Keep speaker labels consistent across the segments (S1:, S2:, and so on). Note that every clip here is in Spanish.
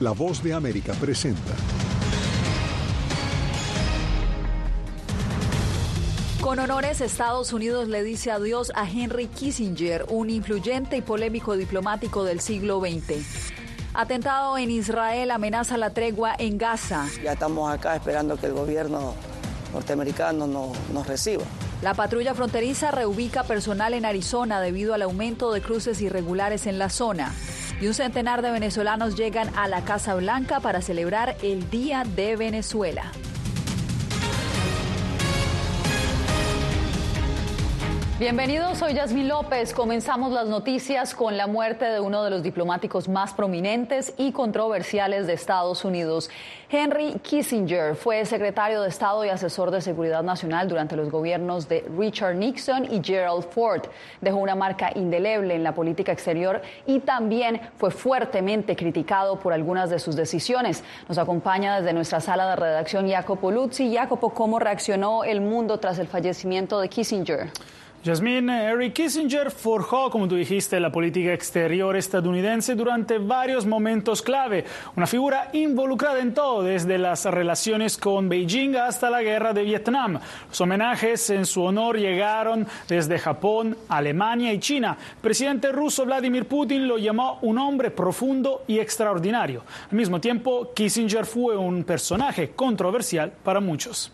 S1: La voz de América presenta.
S2: Con honores, Estados Unidos le dice adiós a Henry Kissinger, un influyente y polémico diplomático del siglo XX. Atentado en Israel amenaza la tregua en Gaza.
S3: Ya estamos acá esperando que el gobierno norteamericano nos, reciba.
S2: La patrulla fronteriza reubica personal en Arizona debido al aumento de cruces irregulares en la zona. Y un centenar de venezolanos llegan a la Casa Blanca para celebrar el Día de Venezuela. Bienvenidos, soy Yasmín López. Comenzamos las noticias con la muerte de uno de los diplomáticos más prominentes y controversiales de Estados Unidos. Henry Kissinger fue secretario de Estado y asesor de Seguridad Nacional durante los gobiernos de Richard Nixon y Gerald Ford. Dejó una marca indeleble en la política exterior y también fue fuertemente criticado por algunas de sus decisiones. Nos acompaña desde nuestra sala de redacción Jacopo Luzzi. Jacopo, ¿cómo reaccionó el mundo tras el fallecimiento de Kissinger?
S4: Jasmine, Harry Kissinger forjó, como tú dijiste, la política exterior estadounidense durante varios momentos clave. Una figura involucrada en todo, desde las relaciones con Beijing hasta la guerra de Vietnam. Los homenajes en su honor llegaron desde Japón, Alemania y China. El presidente ruso Vladimir Putin lo llamó un hombre profundo y extraordinario. Al mismo tiempo, Kissinger fue un personaje controversial para muchos.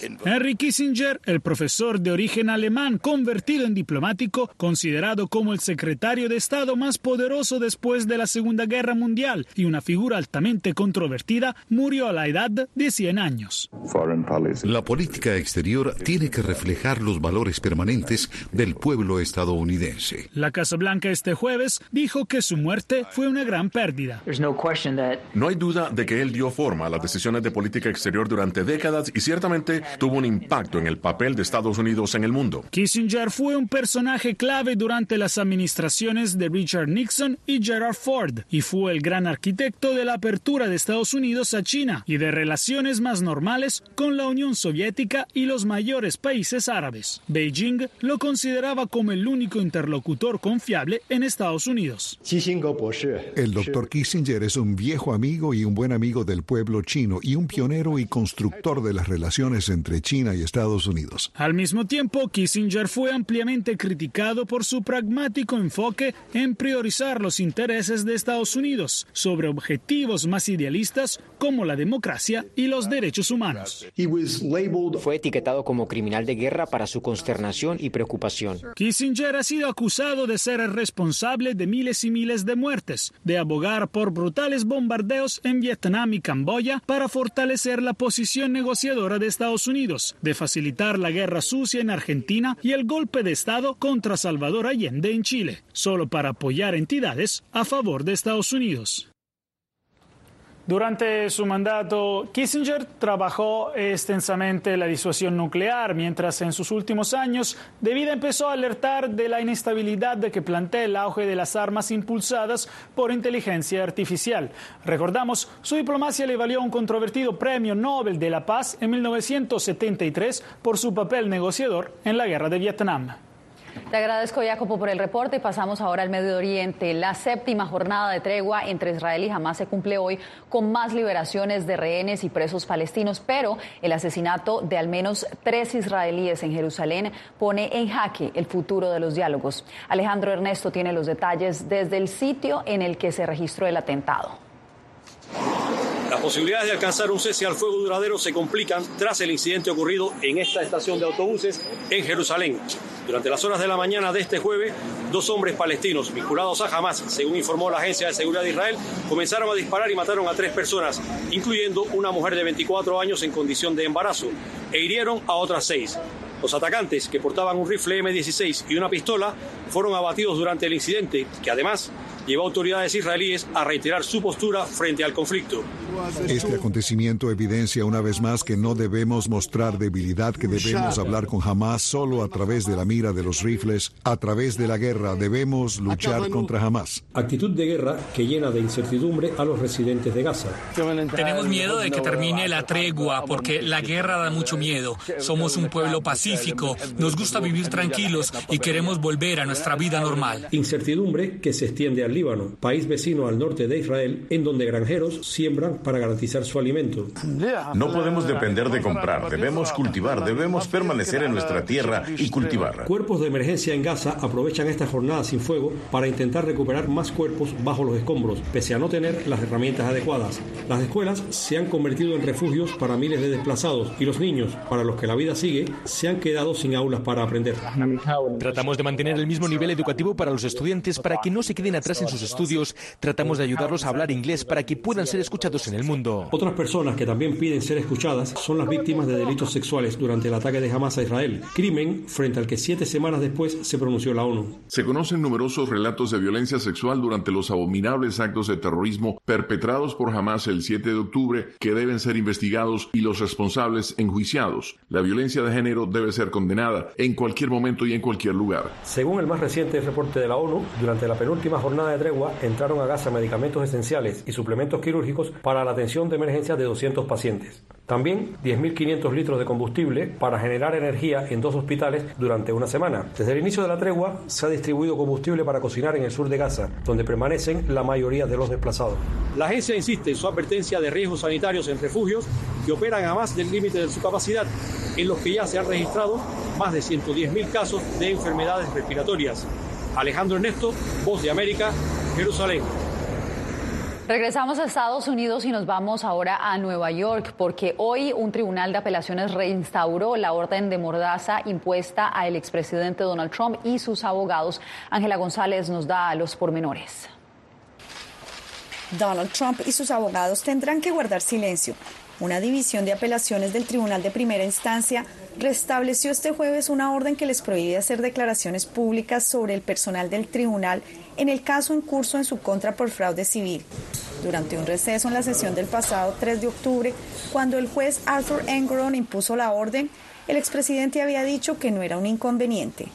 S4: Henry Kissinger, el profesor de origen alemán convertido en diplomático, considerado como el secretario de Estado más poderoso después de la Segunda Guerra Mundial y una figura altamente controvertida, murió a la edad de 100 años.
S5: La política exterior tiene que reflejar los valores permanentes del pueblo estadounidense.
S4: La Casa Blanca este jueves dijo que su muerte fue una gran pérdida.
S6: No hay duda de que él dio forma a las decisiones de política exterior durante décadas y ciertamente tuvo un impacto en el papel de Estados Unidos en el mundo.
S4: Kissinger fue un personaje clave durante las administraciones de Richard Nixon y Gerald Ford y fue el gran arquitecto de la apertura de Estados Unidos a China y de relaciones más normales con la Unión Soviética y los mayores países árabes. Beijing lo consideraba como el único interlocutor confiable en Estados Unidos.
S1: El doctor Kissinger es un viejo amigo y un buen amigo del pueblo chino y un pionero y constructor de las relaciones entre China y Estados Unidos.
S4: Al mismo tiempo, Kissinger fue ampliamente criticado por su pragmático enfoque en priorizar los intereses de Estados Unidos sobre objetivos más idealistas como la democracia y los derechos humanos.
S7: Fue etiquetado como criminal de guerra para su consternación y preocupación.
S4: Kissinger ha sido acusado de ser el responsable de miles y miles de muertes, de abogar por brutales bombardeos en Vietnam y Camboya para fortalecer la posición negociadora de Estados Unidos, de facilitar la guerra sucia en Argentina y el golpe de Estado contra Salvador Allende en Chile, solo para apoyar entidades a favor de Estados Unidos. Durante su mandato, Kissinger trabajó extensamente la disuasión nuclear, mientras en sus últimos años de vida empezó a alertar de la inestabilidad de que plantea el auge de las armas impulsadas por inteligencia artificial. Recordamos, su diplomacia le valió un controvertido premio Nobel de la Paz en 1973 por su papel negociador en la guerra de Vietnam.
S2: Te agradezco, Jacopo, por el reporte y pasamos ahora al Medio Oriente. La séptima jornada de tregua entre Israel y Hamas se cumple hoy con más liberaciones de rehenes y presos palestinos, pero el asesinato de al menos tres israelíes en Jerusalén pone en jaque el futuro de los diálogos. Alejandro Ernesto tiene los detalles desde el sitio en el que se registró el atentado.
S8: Las posibilidades de alcanzar un cese al fuego duradero se complican tras el incidente ocurrido en esta estación de autobuses en Jerusalén. Durante las horas de la mañana de este jueves, dos hombres palestinos vinculados a Hamas, según informó la Agencia de Seguridad de Israel, comenzaron a disparar y mataron a tres personas, incluyendo una mujer de 24 años en condición de embarazo, e hirieron a otras seis. Los atacantes, que portaban un rifle M16 y una pistola, fueron abatidos durante el incidente, que además llevó a autoridades israelíes a reiterar su postura frente al conflicto.
S1: Este acontecimiento evidencia una vez más que no debemos mostrar debilidad, que debemos hablar con Hamas solo a través de la mira de los rifles, a través de la guerra. Debemos luchar contra Hamas.
S9: Actitud de guerra que llena de incertidumbre a los residentes de Gaza.
S10: Tenemos miedo de que termine la tregua porque la guerra da mucho miedo. Somos un pueblo pacífico, nos gusta vivir tranquilos y queremos volver a nuestra vida normal.
S9: Incertidumbre que se extiende al Líbano, país vecino al norte de Israel, en donde granjeros siembran para garantizar su alimento.
S11: No podemos depender de comprar, debemos cultivar, debemos permanecer en nuestra tierra y cultivar.
S9: Cuerpos de emergencia en Gaza aprovechan esta jornada sin fuego para intentar recuperar más cuerpos bajo los escombros, pese a no tener las herramientas adecuadas. Las escuelas se han convertido en refugios para miles de desplazados y los niños, para los que la vida sigue, se han quedado sin aulas para aprender.
S12: Tratamos de mantener el mismo nivel educativo para los estudiantes para que no se queden atrás en sus estudios. Tratamos de ayudarlos a hablar inglés para que puedan ser escuchados en el mundo.
S9: Otras personas que también piden ser escuchadas son las víctimas de delitos sexuales durante el ataque de Hamas a Israel, crimen frente al que siete semanas después se pronunció la ONU.
S6: Se conocen numerosos relatos de violencia sexual durante los abominables actos de terrorismo perpetrados por Hamas el 7 de octubre que deben ser investigados y los responsables enjuiciados. La violencia de género debe ser condenada en cualquier momento y en cualquier lugar.
S9: Según el más reciente reporte de la ONU, durante la penúltima jornada de tregua entraron a Gaza medicamentos esenciales y suplementos quirúrgicos para la atención de emergencia de 200 pacientes. También 10.500 litros de combustible para generar energía en dos hospitales durante una semana. Desde el inicio de la tregua se ha distribuido combustible para cocinar en el sur de Gaza, donde permanecen la mayoría de los desplazados.
S8: La agencia insiste en su advertencia de riesgos sanitarios en refugios que operan a más del límite de su capacidad, en los que ya se han registrado más de 110.000 casos de enfermedades respiratorias. Alejandro Ernesto, Voz de América, Jerusalén.
S2: Regresamos a Estados Unidos y nos vamos ahora a Nueva York porque hoy un tribunal de apelaciones reinstauró la orden de mordaza impuesta al expresidente Donald Trump y sus abogados. Ángela González nos da los pormenores.
S13: Donald Trump y sus abogados tendrán que guardar silencio. Una división de apelaciones del Tribunal de Primera Instancia restableció este jueves una orden que les prohíbe hacer declaraciones públicas sobre el personal del tribunal en el caso en curso en su contra por fraude civil. Durante un receso en la sesión del pasado 3 de octubre, cuando el juez Arthur Engoron impuso la orden, el expresidente había dicho que no era un inconveniente.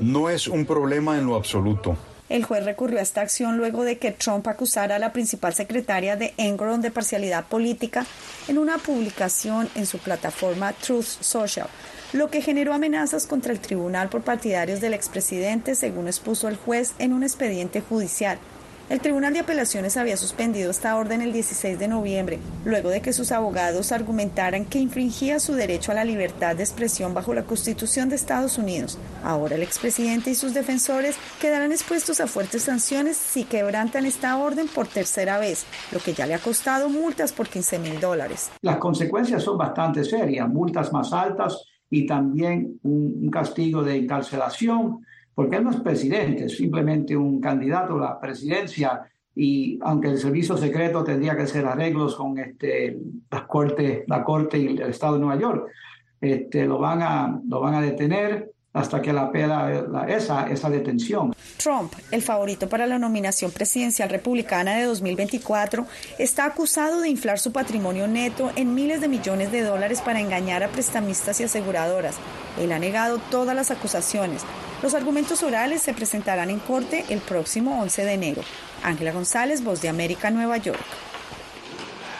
S14: No es un problema en lo absoluto.
S13: El juez recurrió a esta acción luego de que Trump acusara a la principal secretaria de Engoron de parcialidad política en una publicación en su plataforma Truth Social, lo que generó amenazas contra el tribunal por partidarios del expresidente, según expuso el juez en un expediente judicial. El Tribunal de Apelaciones había suspendido esta orden el 16 de noviembre, luego de que sus abogados argumentaran que infringía su derecho a la libertad de expresión bajo la Constitución de Estados Unidos. Ahora el expresidente y sus defensores quedarán expuestos a fuertes sanciones si quebrantan esta orden por tercera vez, lo que ya le ha costado multas por 15 mil dólares.
S15: Las consecuencias son bastante serias, multas más altas y también un, castigo de encarcelación porque él no es presidente, es simplemente un candidato a la presidencia y aunque el servicio secreto tendría que hacer arreglos con este, la, corte, la corte y el estado de Nueva York, este, lo, van a, lo van a detener hasta que la peda esa, esa detención.
S13: Trump, el favorito para la nominación presidencial republicana de 2024, está acusado de inflar su patrimonio neto en miles de millones de dólares para engañar a prestamistas y aseguradoras. Él ha negado todas las acusaciones. Los argumentos orales se presentarán en corte el próximo 11 de enero. Ángela González, Voz de América, Nueva York.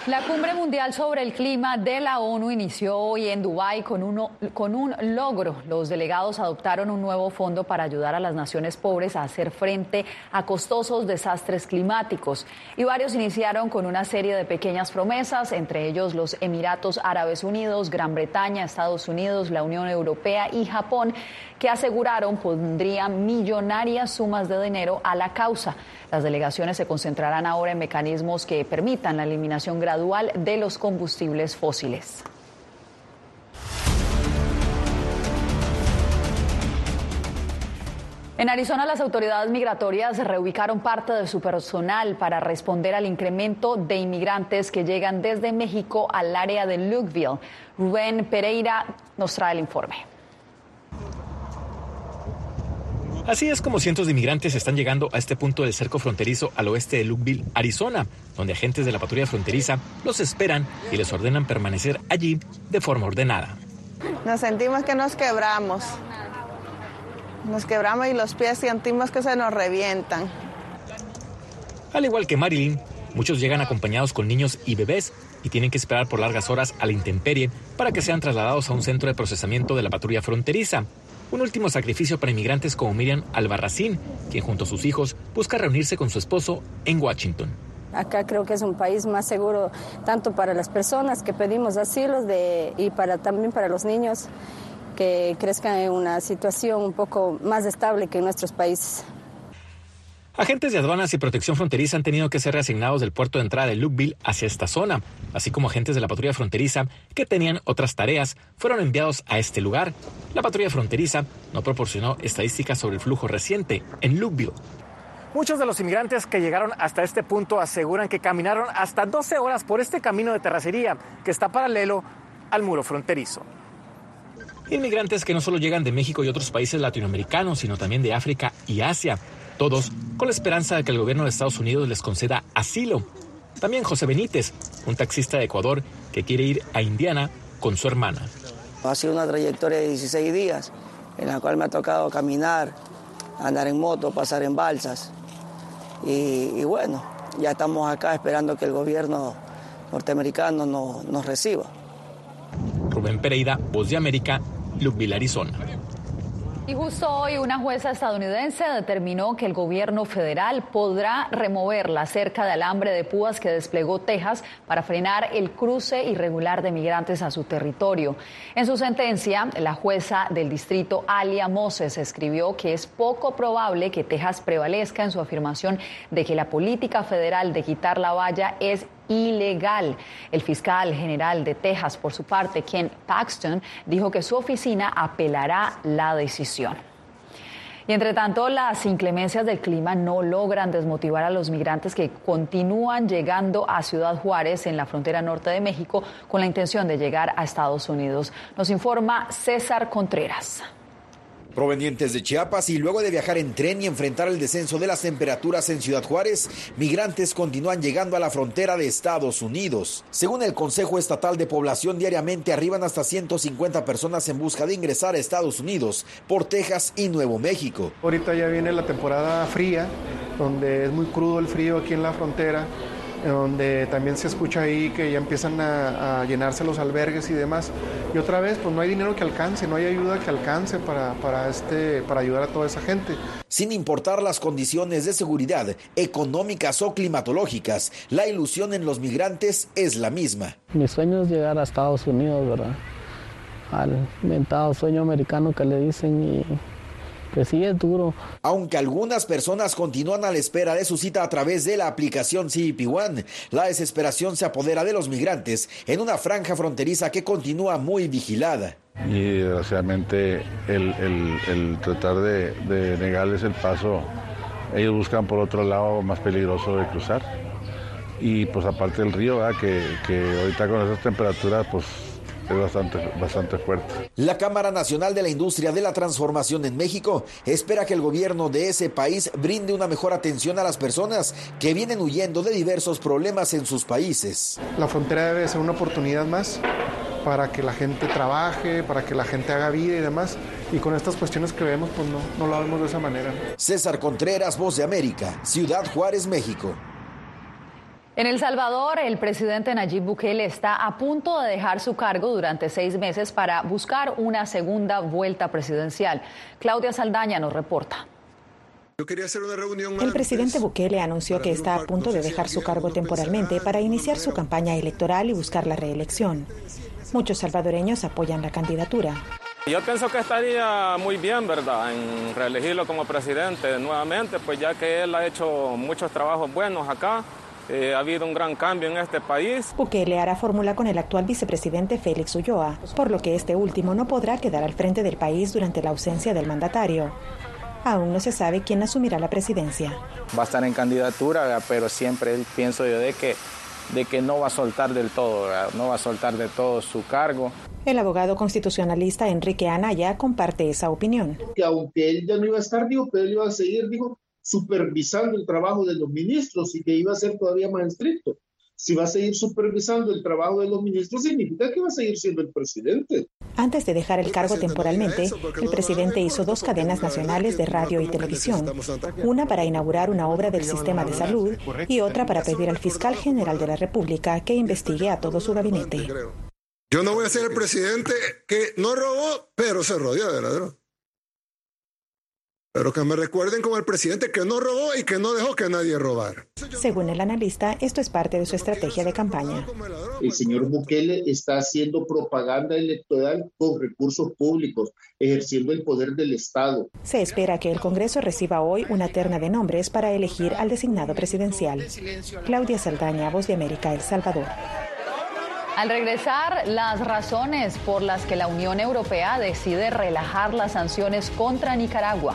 S2: La cumbre mundial sobre el clima de la ONU inició hoy en Dubái con, con un logro. Los delegados adoptaron un nuevo fondo para ayudar a las naciones pobres a hacer frente a costosos desastres climáticos. Y varios iniciaron con una serie de pequeñas promesas, entre ellos los Emiratos Árabes Unidos, Gran Bretaña, Estados Unidos, la Unión Europea y Japón, que aseguraron pondrían millonarias sumas de dinero a la causa. Las delegaciones se concentrarán ahora en mecanismos que permitan la eliminación gradual de los combustibles fósiles. En Arizona, las autoridades migratorias reubicaron parte de su personal para responder al incremento de inmigrantes que llegan desde México al área de Lukeville. Rubén Pereira nos trae el informe.
S12: Así es como cientos de inmigrantes están llegando a este punto del cerco fronterizo al oeste de Lukeville, Arizona, donde agentes de la patrulla fronteriza los esperan y les ordenan permanecer allí de forma ordenada.
S16: Nos sentimos que nos quebramos. Nos quebramos y los pies sentimos que se nos revientan.
S12: Al igual que Marilyn, muchos llegan acompañados con niños y bebés y tienen que esperar por largas horas a la intemperie para que sean trasladados a un centro de procesamiento de la patrulla fronteriza. Un último sacrificio para inmigrantes como Miriam Albarracín, quien junto a sus hijos busca reunirse con su esposo en Washington.
S17: Acá creo que es un país más seguro tanto para las personas que pedimos asilo de, y para, también para los niños que crezcan en una situación un poco más estable que en nuestros países.
S12: Agentes de aduanas y protección fronteriza han tenido que ser reasignados del puerto de entrada de Lukeville hacia esta zona, así como agentes de la patrulla fronteriza que tenían otras tareas fueron enviados a este lugar. La patrulla fronteriza no proporcionó estadísticas sobre el flujo reciente en Lukeville.
S18: Muchos de los inmigrantes que llegaron hasta este punto aseguran que caminaron hasta 12 horas por este camino de terracería que está paralelo al muro fronterizo.
S12: Inmigrantes que no solo llegan de México y otros países latinoamericanos, sino también de África y Asia todos con la esperanza de que el gobierno de Estados Unidos les conceda asilo. También José Benítez, un taxista de Ecuador que quiere ir a Indiana con su hermana.
S3: Ha sido una trayectoria de 16 días en la cual me ha tocado caminar, andar en moto, pasar en balsas. Y, bueno, ya estamos acá esperando que el gobierno norteamericano nos reciba.
S12: Rubén Pereira, Voz de América, Lukeville, Arizona.
S2: Y justo hoy una jueza estadounidense determinó que el gobierno federal podrá remover la cerca de alambre de púas que desplegó Texas para frenar el cruce irregular de migrantes a su territorio. En su sentencia, la jueza del distrito Alia Moses escribió que es poco probable que Texas prevalezca en su afirmación de que la política federal de quitar la valla es ilegal. El fiscal general de Texas, por su parte, Ken Paxton, dijo que su oficina apelará la decisión. Y entre tanto, las inclemencias del clima no logran desmotivar a los migrantes que continúan llegando a Ciudad Juárez en la frontera norte de México con la intención de llegar a Estados Unidos. Nos informa César Contreras
S19: provenientes de Chiapas y luego de viajar en tren y enfrentar el descenso de las temperaturas en Ciudad Juárez, migrantes continúan llegando a la frontera de Estados Unidos. Según el Consejo Estatal de Población, diariamente arriban hasta 150 personas en busca de ingresar a Estados Unidos por Texas y Nuevo México.
S20: Ahorita ya viene la temporada fría, donde es muy crudo el frío aquí en la frontera donde también se escucha ahí que ya empiezan a, llenarse los albergues y demás. Y otra vez, pues no hay dinero que alcance, no hay ayuda que alcance para, para, este, para ayudar a toda esa gente.
S19: Sin importar las condiciones de seguridad, económicas o climatológicas, la ilusión en los migrantes es la misma.
S21: Mi sueño es llegar a Estados Unidos, ¿verdad? Al inventado sueño americano que le dicen y pues sí, es duro.
S19: Aunque algunas personas continúan a la espera de su cita a través de la aplicación CP One, la desesperación se apodera de los migrantes en una franja fronteriza que continúa muy vigilada.
S22: Y desgraciadamente el, tratar de, negarles el paso, ellos buscan por otro lado más peligroso de cruzar. Y pues aparte del río, que, que ahorita con esas temperaturas, pues es bastante, bastante fuerte.
S19: La Cámara Nacional de la Industria de la Transformación en México espera que el gobierno de ese país brinde una mejor atención a las personas que vienen huyendo de diversos problemas en sus países.
S20: La frontera debe ser una oportunidad más para que la gente trabaje, para que la gente haga vida y demás. Y con estas cuestiones que vemos, pues no, no lo vemos de esa manera.
S19: César Contreras, Voz de América, Ciudad Juárez, México.
S2: En El Salvador, el presidente Nayib Bukele está a punto de dejar su cargo durante seis meses para buscar una segunda vuelta presidencial. Claudia Saldaña nos reporta.
S23: El presidente Bukele anunció que está a punto de dejar su cargo temporalmente para iniciar su campaña electoral y buscar la reelección. Muchos salvadoreños apoyan la candidatura.
S24: Yo pienso que estaría muy bien, ¿verdad?, en reelegirlo como presidente nuevamente, pues ya que él ha hecho muchos trabajos buenos acá eh, ha habido un gran cambio en este país.
S23: Bukele hará fórmula con el actual vicepresidente Félix Ulloa, por lo que este último no podrá quedar al frente del país durante la ausencia del mandatario. Aún no se sabe quién asumirá la presidencia.
S25: Va a estar en candidatura, pero siempre pienso yo de que, de que no va a soltar del todo, no va a soltar de todo su cargo.
S23: El abogado constitucionalista Enrique Anaya comparte esa opinión.
S26: Que aunque él ya no iba a estar, digo, pero él iba a seguir, digo, supervisando el trabajo de los ministros y que iba a ser todavía más estricto. Si va a seguir supervisando el trabajo de los ministros, significa que va a seguir siendo el presidente.
S23: Antes de dejar el cargo temporalmente, el presidente hizo dos cadenas nacionales de radio y televisión, una para inaugurar una obra del sistema de salud y otra para pedir al fiscal general de la República que investigue a todo su gabinete.
S27: Yo no voy a ser el presidente que no robó, pero se rodeó de ladrón. Pero que me recuerden como el presidente que no robó y que no dejó que nadie robara.
S23: Según el analista, esto es parte de su estrategia de campaña.
S26: El señor Bukele está haciendo propaganda electoral con recursos públicos, ejerciendo el poder del Estado.
S23: Se espera que el Congreso reciba hoy una terna de nombres para elegir al designado presidencial. Claudia Saldaña, Voz de América, El Salvador.
S2: Al regresar, las razones por las que la Unión Europea decide relajar las sanciones contra Nicaragua.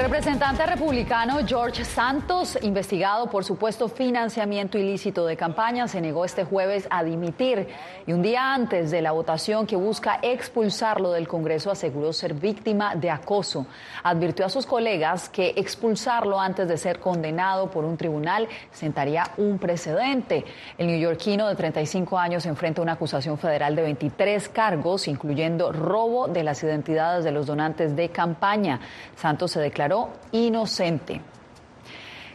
S2: El representante republicano George Santos, investigado por supuesto financiamiento ilícito de campaña, se negó este jueves a dimitir y un día antes de la votación que busca expulsarlo del Congreso aseguró ser víctima de acoso. Advirtió a sus colegas que expulsarlo antes de ser condenado por un tribunal sentaría un precedente. El neoyorquino de 35 años enfrenta una acusación federal de 23 cargos, incluyendo robo de las identidades de los donantes de campaña. Santos se declaró inocente.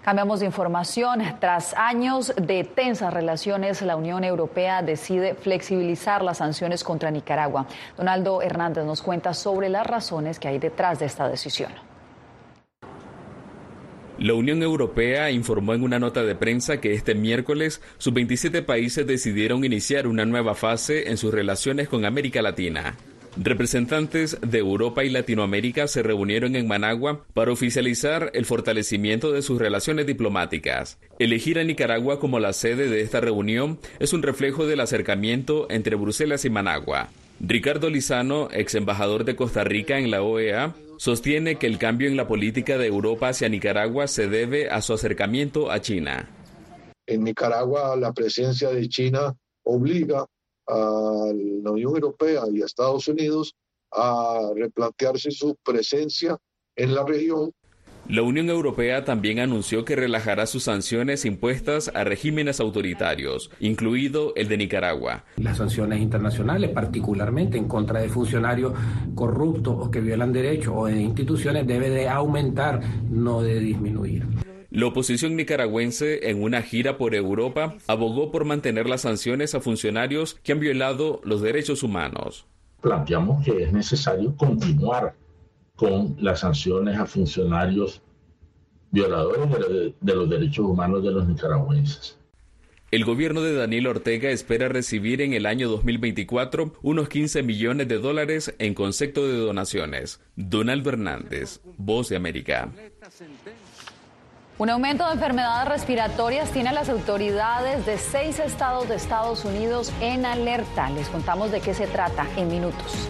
S2: Cambiamos de información. Tras años de tensas relaciones, la Unión Europea decide flexibilizar las sanciones contra Nicaragua. Donaldo Hernández nos cuenta sobre las razones que hay detrás de esta decisión.
S28: La Unión Europea informó en una nota de prensa que este miércoles sus 27 países decidieron iniciar una nueva fase en sus relaciones con América Latina. Representantes de Europa y Latinoamérica se reunieron en Managua para oficializar el fortalecimiento de sus relaciones diplomáticas. Elegir a Nicaragua como la sede de esta reunión es un reflejo del acercamiento entre Bruselas y Managua. Ricardo Lizano, ex embajador de Costa Rica en la OEA, sostiene que el cambio en la política de Europa hacia Nicaragua se debe a su acercamiento a China.
S26: En Nicaragua la presencia de China obliga a la Unión Europea y a Estados Unidos a replantearse su presencia en la región.
S28: La Unión Europea también anunció que relajará sus sanciones impuestas a regímenes autoritarios, incluido el de Nicaragua.
S15: Las sanciones internacionales, particularmente en contra de funcionarios corruptos o que violan derechos o de instituciones, debe de aumentar, no de disminuir.
S28: La oposición nicaragüense, en una gira por Europa, abogó por mantener las sanciones a funcionarios que han violado los derechos humanos.
S29: Planteamos que es necesario continuar con las sanciones a funcionarios violadores de los derechos humanos de los nicaragüenses.
S28: El gobierno de Daniel Ortega espera recibir en el año 2024 unos 15 millones de dólares en concepto de donaciones. Donaldo Hernández, Voz de América.
S2: Un aumento de enfermedades respiratorias tiene a las autoridades de seis estados de Estados Unidos en alerta. Les contamos de qué se trata en minutos.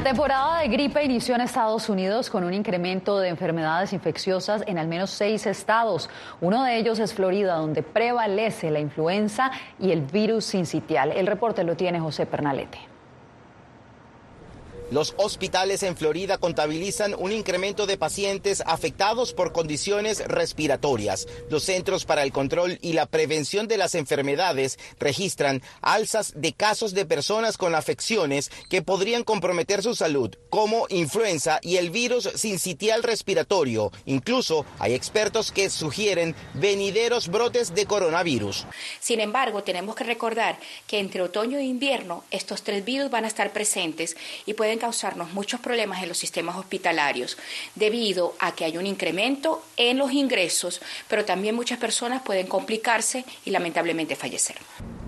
S2: La temporada de gripe inició en Estados Unidos con un incremento de enfermedades infecciosas en al menos seis estados. Uno de ellos es Florida, donde prevalece la influenza y el virus sincitial. El reporte lo tiene José Pernalete.
S30: Los hospitales en Florida contabilizan un incremento de pacientes afectados por condiciones respiratorias. Los Centros para el Control y la Prevención de las Enfermedades registran alzas de casos de personas con afecciones que podrían comprometer su salud, como influenza y el virus sincitial respiratorio. Incluso hay expertos que sugieren venideros brotes de coronavirus.
S31: Sin embargo, tenemos que recordar que entre otoño e invierno estos tres virus van a estar presentes y pueden causarnos muchos problemas en los sistemas hospitalarios debido a que hay un incremento en los ingresos, pero también muchas personas pueden complicarse y lamentablemente fallecer.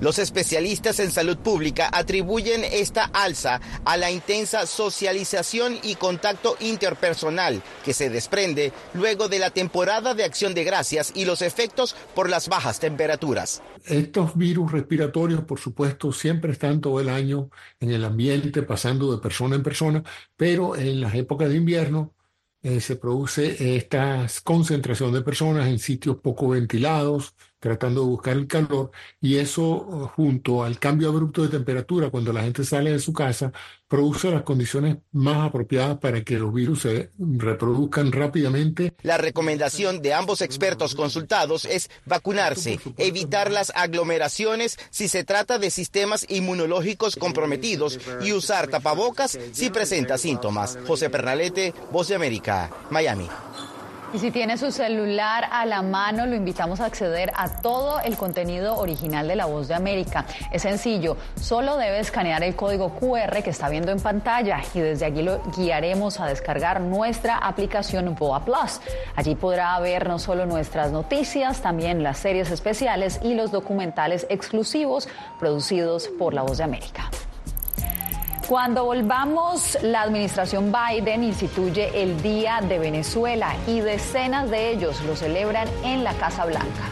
S30: Los especialistas en salud pública atribuyen esta alza a la intensa socialización y contacto interpersonal que se desprende luego de la temporada de acción de gracias y los efectos por las bajas temperaturas.
S32: Estos virus respiratorios, por supuesto, siempre están todo el año en el ambiente, pasando de persona en persona, pero en las épocas de invierno eh, se produce esta concentración de personas en sitios poco ventilados, tratando de buscar el calor, y eso junto al cambio abrupto de temperatura cuando la gente sale de su casa, produce las condiciones más apropiadas para que los virus se reproduzcan rápidamente.
S30: La recomendación de ambos expertos consultados es vacunarse, evitar las aglomeraciones si se trata de sistemas inmunológicos comprometidos y usar tapabocas si presenta síntomas. José Pernalete, Voz de América, Miami.
S2: Y si tiene su celular a la mano, lo invitamos a acceder a todo el contenido original de La Voz de América. Es sencillo, solo debe escanear el código QR que está viendo en pantalla y desde allí lo guiaremos a descargar nuestra aplicación Boa Plus. Allí podrá ver no solo nuestras noticias, también las series especiales y los documentales exclusivos producidos por La Voz de América. Cuando volvamos, la administración Biden instituye el Día de Venezuela y decenas de ellos lo celebran en la Casa Blanca.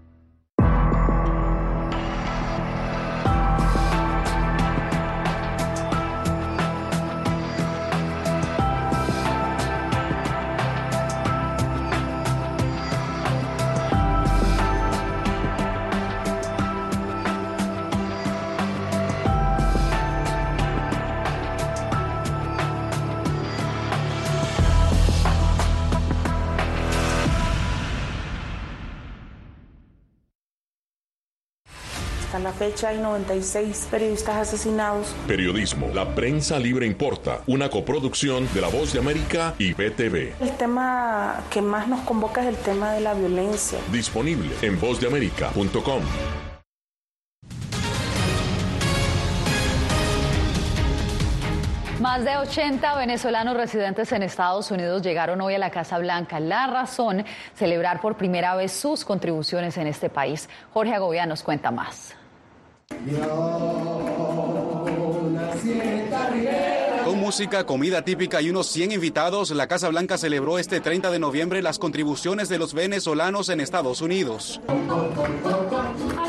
S33: La fecha hay 96 periodistas asesinados.
S34: Periodismo, la prensa libre importa, una coproducción de La Voz de América y BTV.
S33: El tema que más nos convoca es el tema de la violencia.
S34: Disponible en vozdeamerica.com.
S2: Más de 80 venezolanos residentes en Estados Unidos llegaron hoy a la Casa Blanca. La razón, celebrar por primera vez sus contribuciones en este país. Jorge Agovia nos cuenta más.
S35: Con música, comida típica y unos 100 invitados, la Casa Blanca celebró este 30 de noviembre las contribuciones de los venezolanos en Estados Unidos.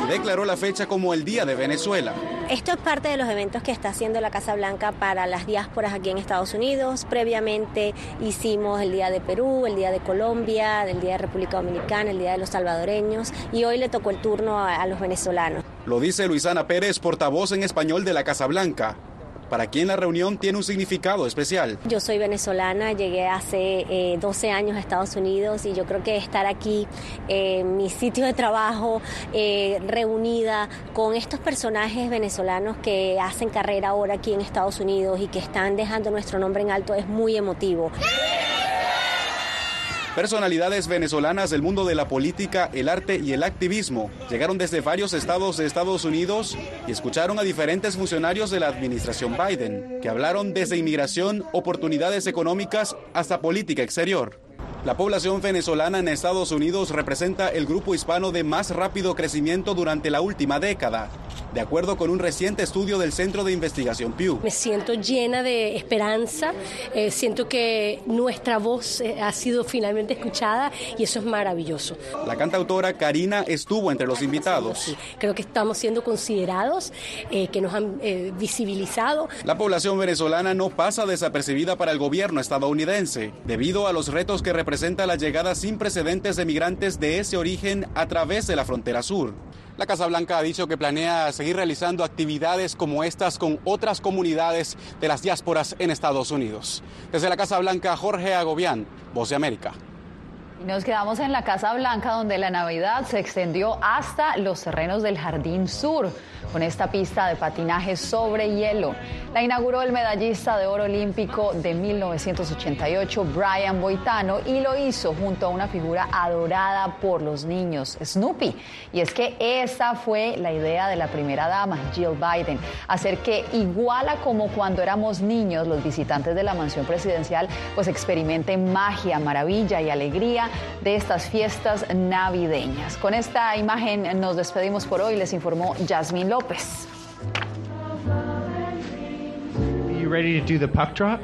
S35: Y declaró la fecha como el Día de Venezuela.
S36: Esto es parte de los eventos que está haciendo la Casa Blanca para las diásporas aquí en Estados Unidos. Previamente hicimos el Día de Perú, el Día de Colombia, el Día de República Dominicana, el Día de los salvadoreños y hoy le tocó el turno a, a los venezolanos.
S35: Lo dice Luisana Pérez, portavoz en español de la Casa Blanca para quien la reunión tiene un significado especial.
S36: Yo soy venezolana, llegué hace eh, 12 años a Estados Unidos y yo creo que estar aquí en mi sitio de trabajo, eh, reunida con estos personajes venezolanos que hacen carrera ahora aquí en Estados Unidos y que están dejando nuestro nombre en alto, es muy emotivo.
S35: Personalidades venezolanas del mundo de la política, el arte y el activismo llegaron desde varios estados de Estados Unidos y escucharon a diferentes funcionarios de la administración Biden, que hablaron desde inmigración, oportunidades económicas hasta política exterior. La población venezolana en Estados Unidos representa el grupo hispano de más rápido crecimiento durante la última década, de acuerdo con un reciente estudio del Centro de Investigación Pew.
S37: Me siento llena de esperanza, eh, siento que nuestra voz eh, ha sido finalmente escuchada y eso es maravilloso.
S35: La cantautora Karina estuvo entre los invitados.
S37: Creo que estamos siendo considerados, eh, que nos han eh, visibilizado.
S35: La población venezolana no pasa desapercibida para el gobierno estadounidense, debido a los retos que representa la llegada sin precedentes de migrantes de ese origen a través de la frontera sur. La Casa Blanca ha dicho que planea seguir realizando actividades como estas con otras comunidades de las diásporas en Estados Unidos. Desde la Casa Blanca, Jorge Agobián, Voz de América.
S2: Nos quedamos en la Casa Blanca donde la Navidad se extendió hasta los terrenos del Jardín Sur con esta pista de patinaje sobre hielo. La inauguró el medallista de oro olímpico de 1988, Brian Boitano, y lo hizo junto a una figura adorada por los niños, Snoopy. Y es que esa fue la idea de la primera dama, Jill Biden, hacer que iguala como cuando éramos niños, los visitantes de la mansión presidencial pues experimenten magia, maravilla y alegría de estas fiestas navideñas. Con esta imagen nos despedimos por hoy, les informó Yasmín López.
S38: Puck drop?